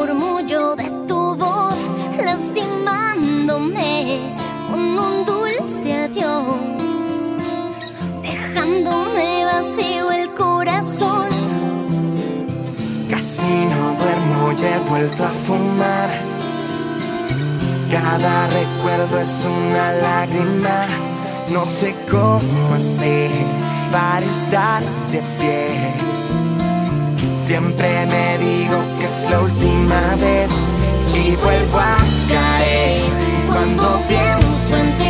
murmullo de tu voz, lastimándome con un dulce adiós, dejándome vacío el corazón. Casi no duermo y he vuelto a fumar. Cada recuerdo es una lágrima. No sé cómo hacer para estar de pie Siempre me digo que es la última vez y vuelvo a caer cuando pienso en ti.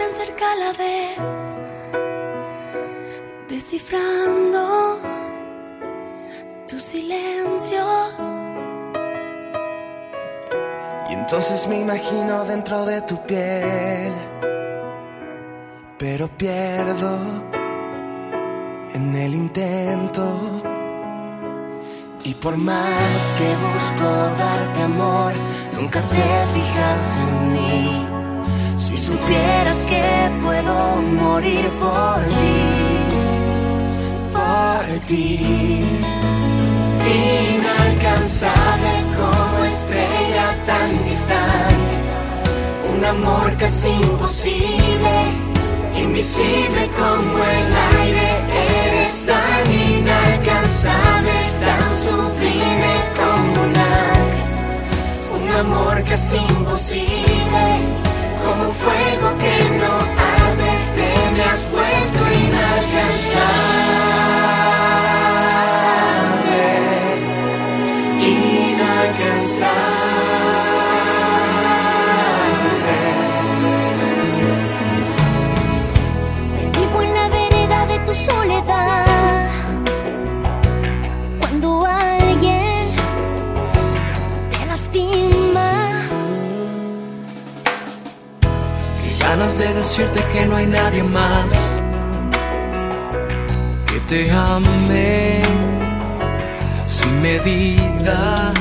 tan cerca a la vez, descifrando tu silencio. Y entonces me imagino dentro de tu piel, pero pierdo en el intento. Y por más que busco darte amor, nunca te fijas en mí si supieras que puedo morir por ti, por ti. Inalcanzable como estrella tan distante, un amor casi imposible, invisible como el aire, eres tan inalcanzable, tan sublime como un ángel, un amor casi imposible como un fuego que no arde. Te me has vuelto inalcanzable. Inalcanzable. Ganas de decirte que no hay nadie más que te ame sin medida.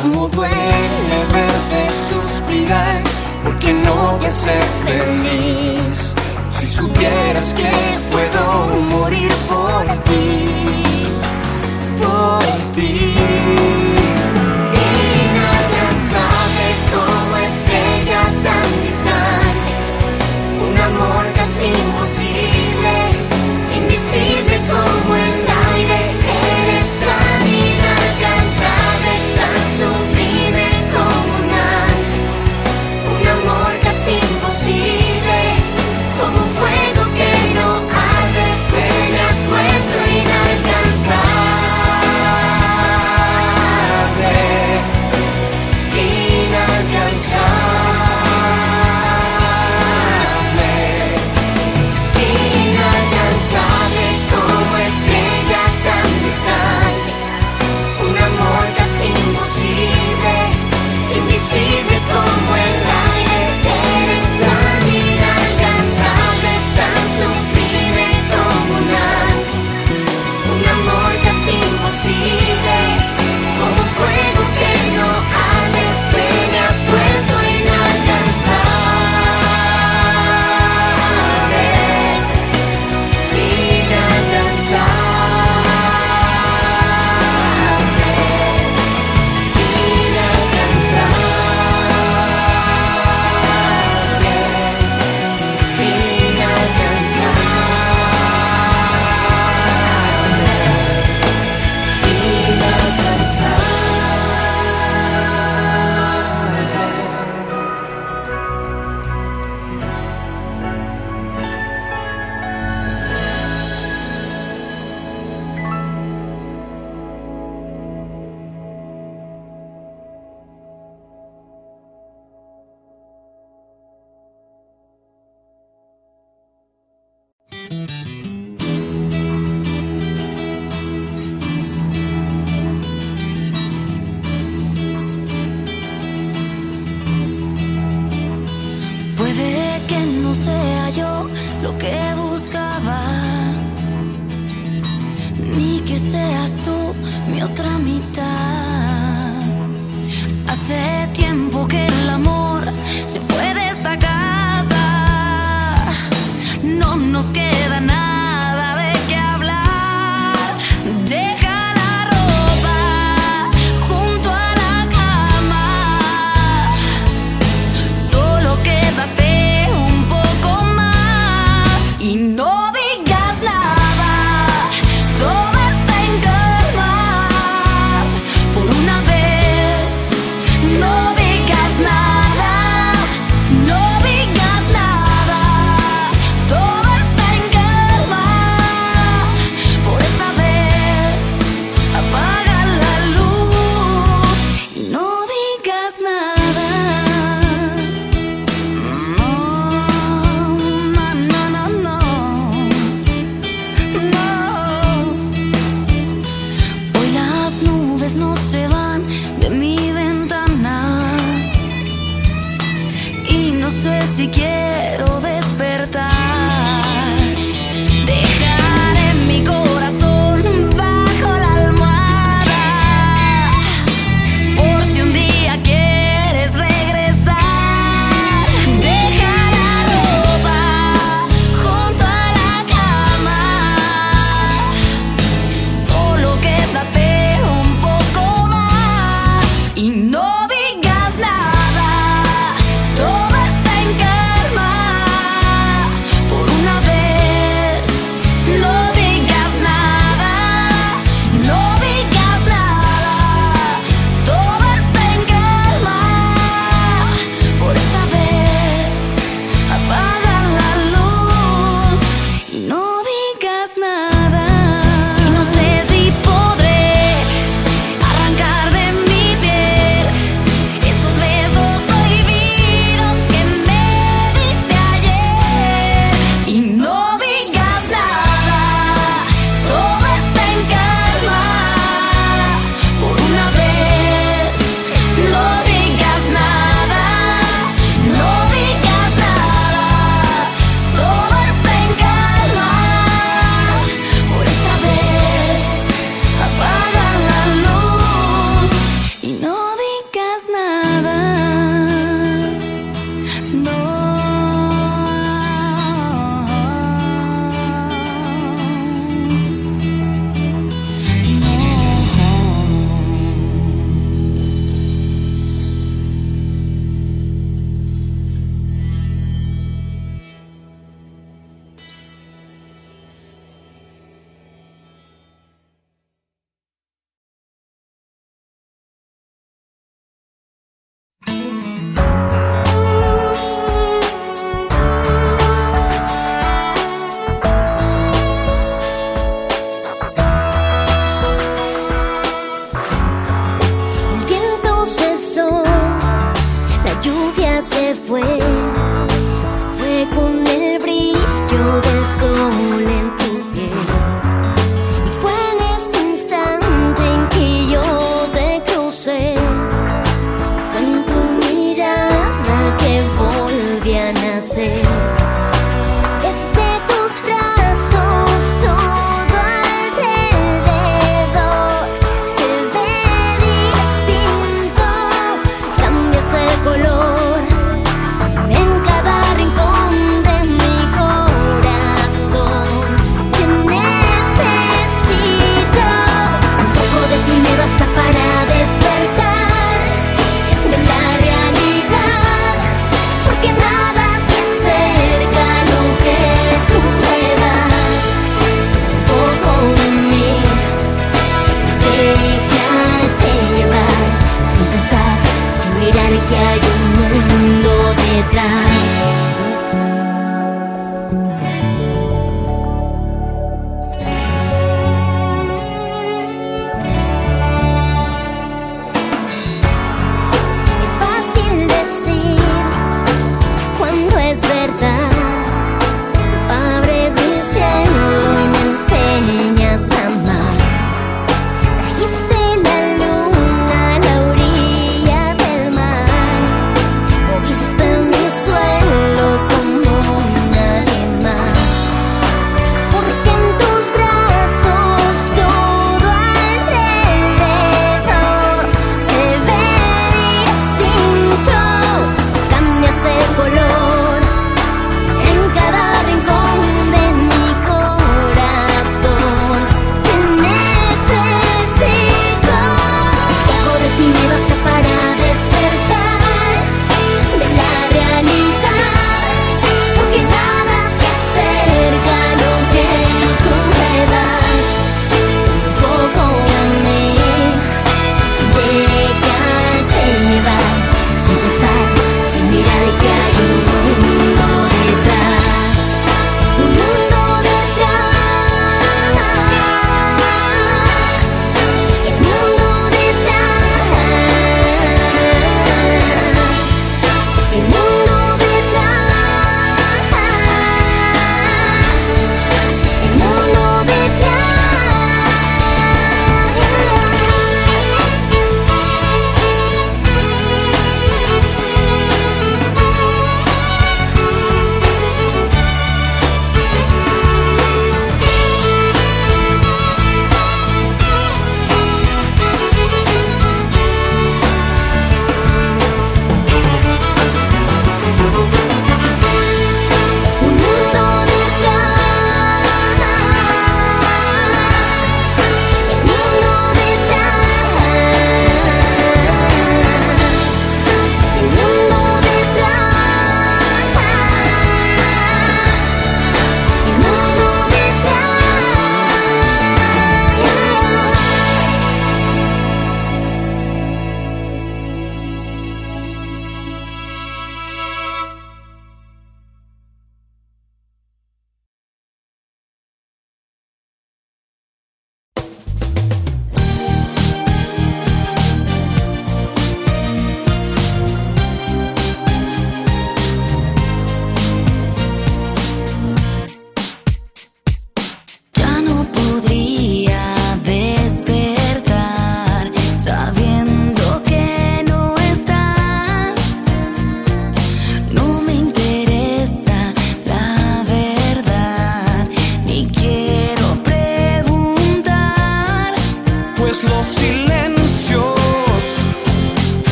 Cómo duele verte suspirar, porque no te hace feliz. Si supieras que puedo morir por ti, por ti. Amor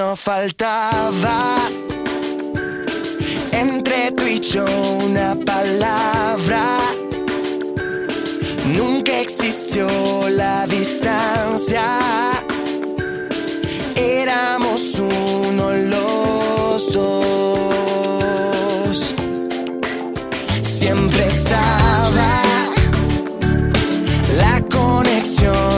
no faltaba entre tú y yo una palabra. Nunca existió la distancia. Éramos uno los dos. Siempre estaba la conexión.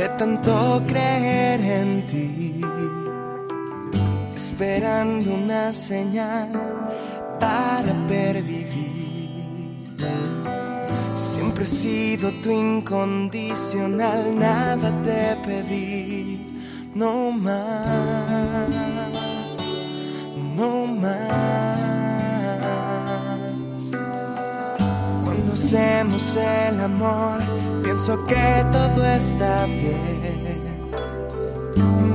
de tanto creer en ti, esperando una señal para pervivir. Siempre he sido tu incondicional, nada te pedí, no más, no más. Cuando hacemos el amor, pienso que todo está bien.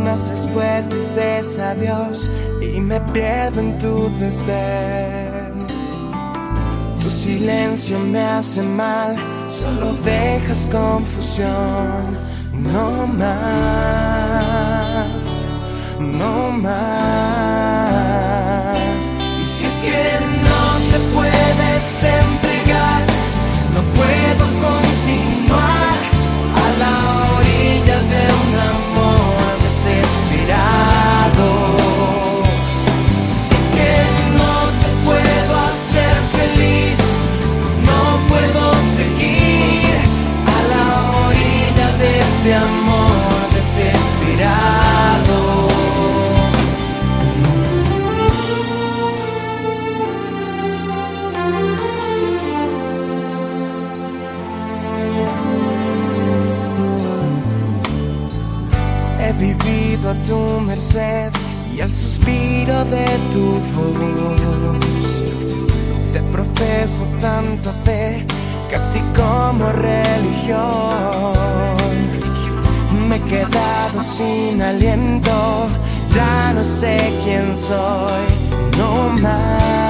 Más después dices adiós y me pierdo en tu desdén. Tu silencio me hace mal, solo dejas confusión. No más, no más. Y si es que no te puedes entregar, no puedo contigo. De un amor desesperado. Si es que no te puedo hacer feliz, no puedo seguir a la orilla de este amor desesperado. a tu merced y al suspiro de tu voz. Te profeso tanta fe, casi como religión. Me he quedado sin aliento, ya no sé quién soy, no más.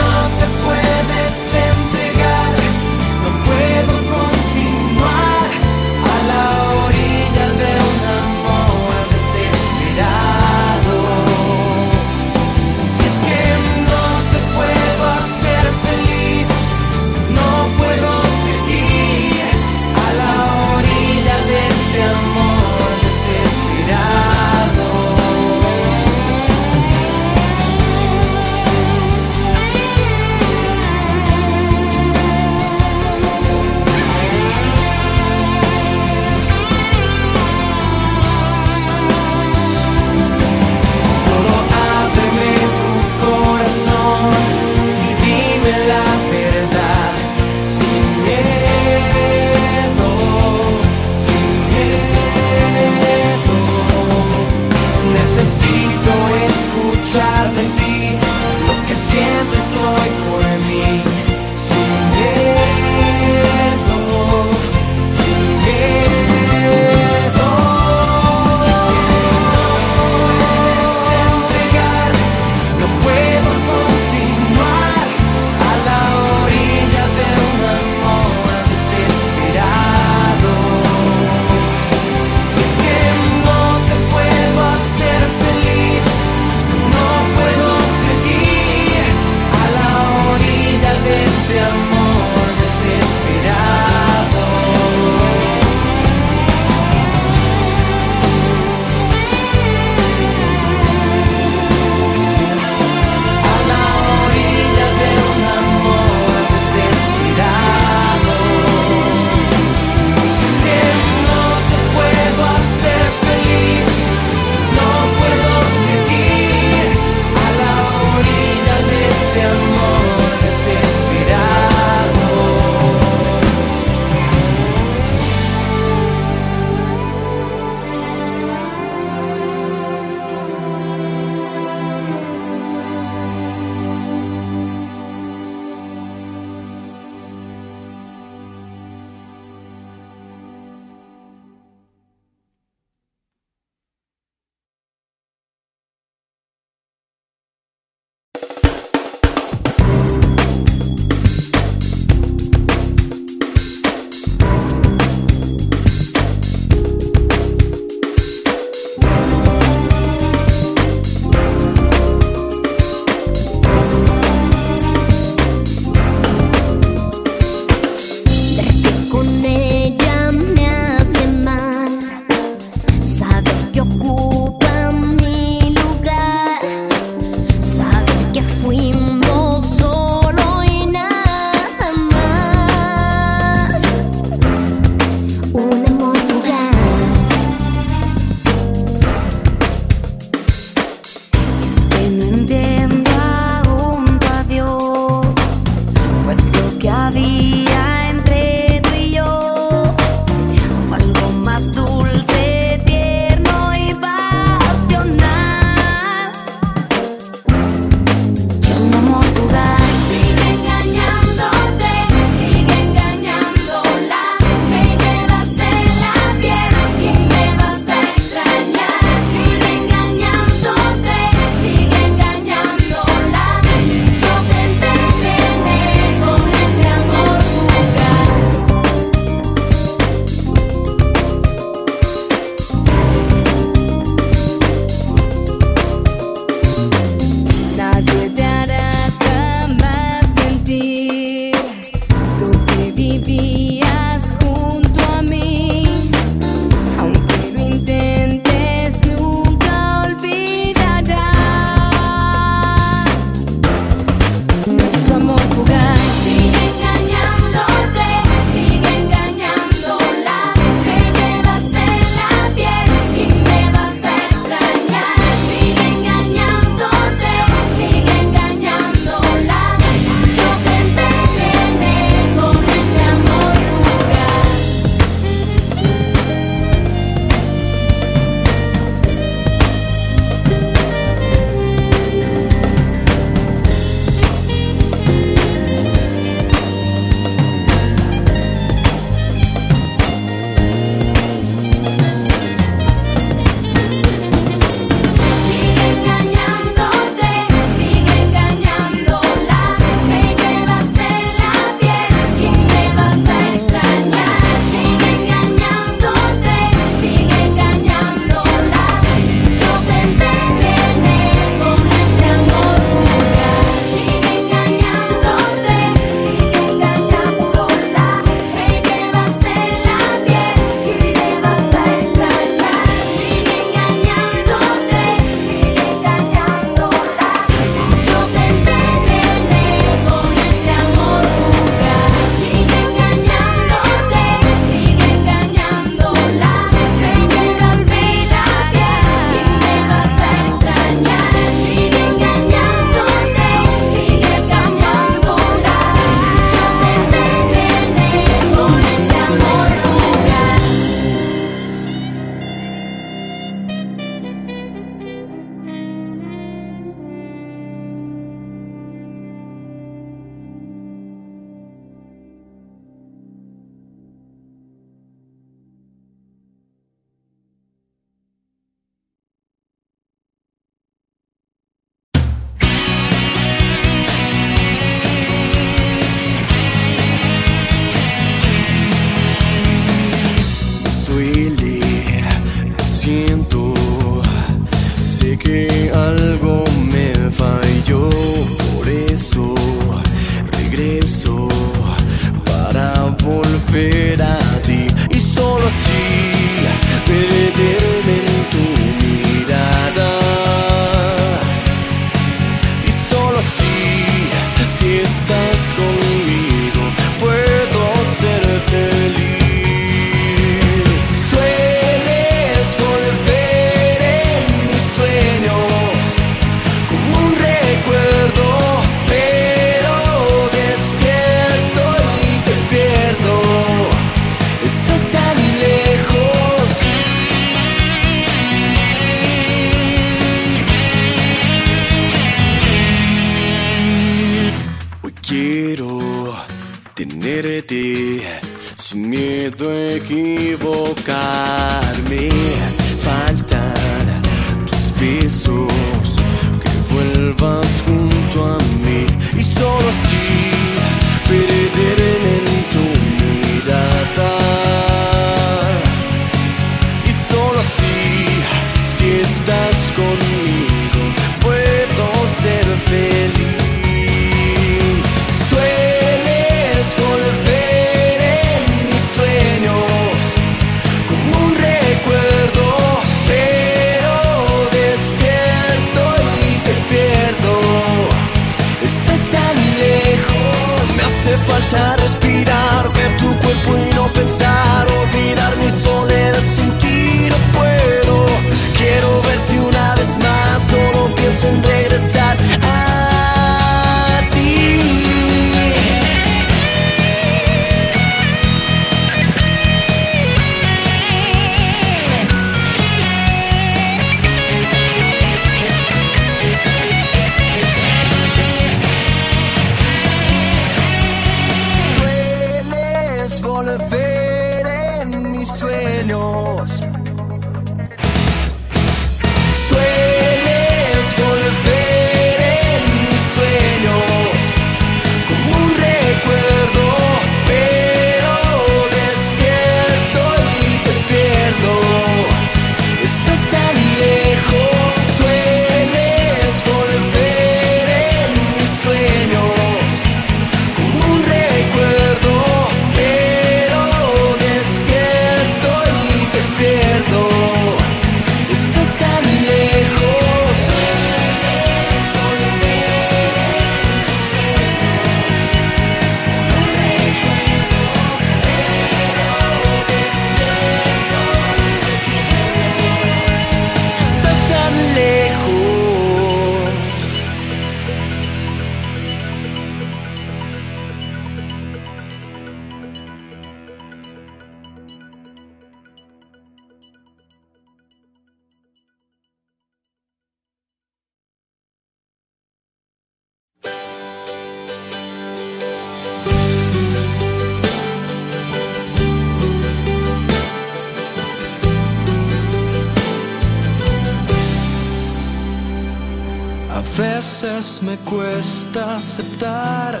me cuesta aceptar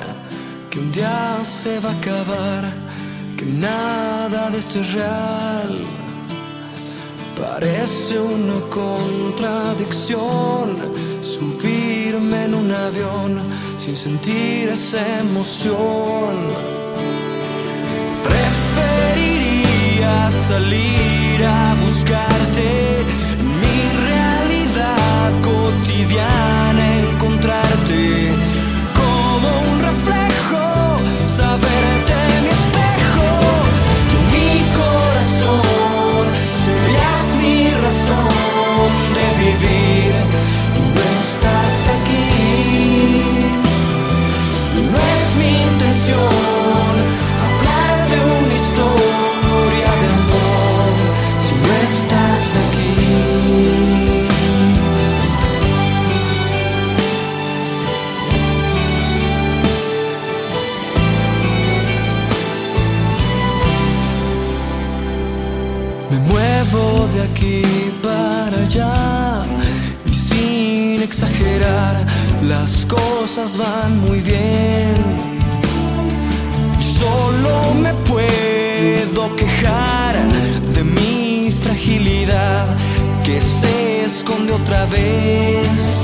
que un día se va a acabar, que nada de esto es real. Parece una contradicción subirme en un avión sin sentir esa emoción. Preferiría salir a buscarte en mi realidad cotidiana. las cosas van muy bien. Solo me puedo quejar de mi fragilidad que se esconde otra vez.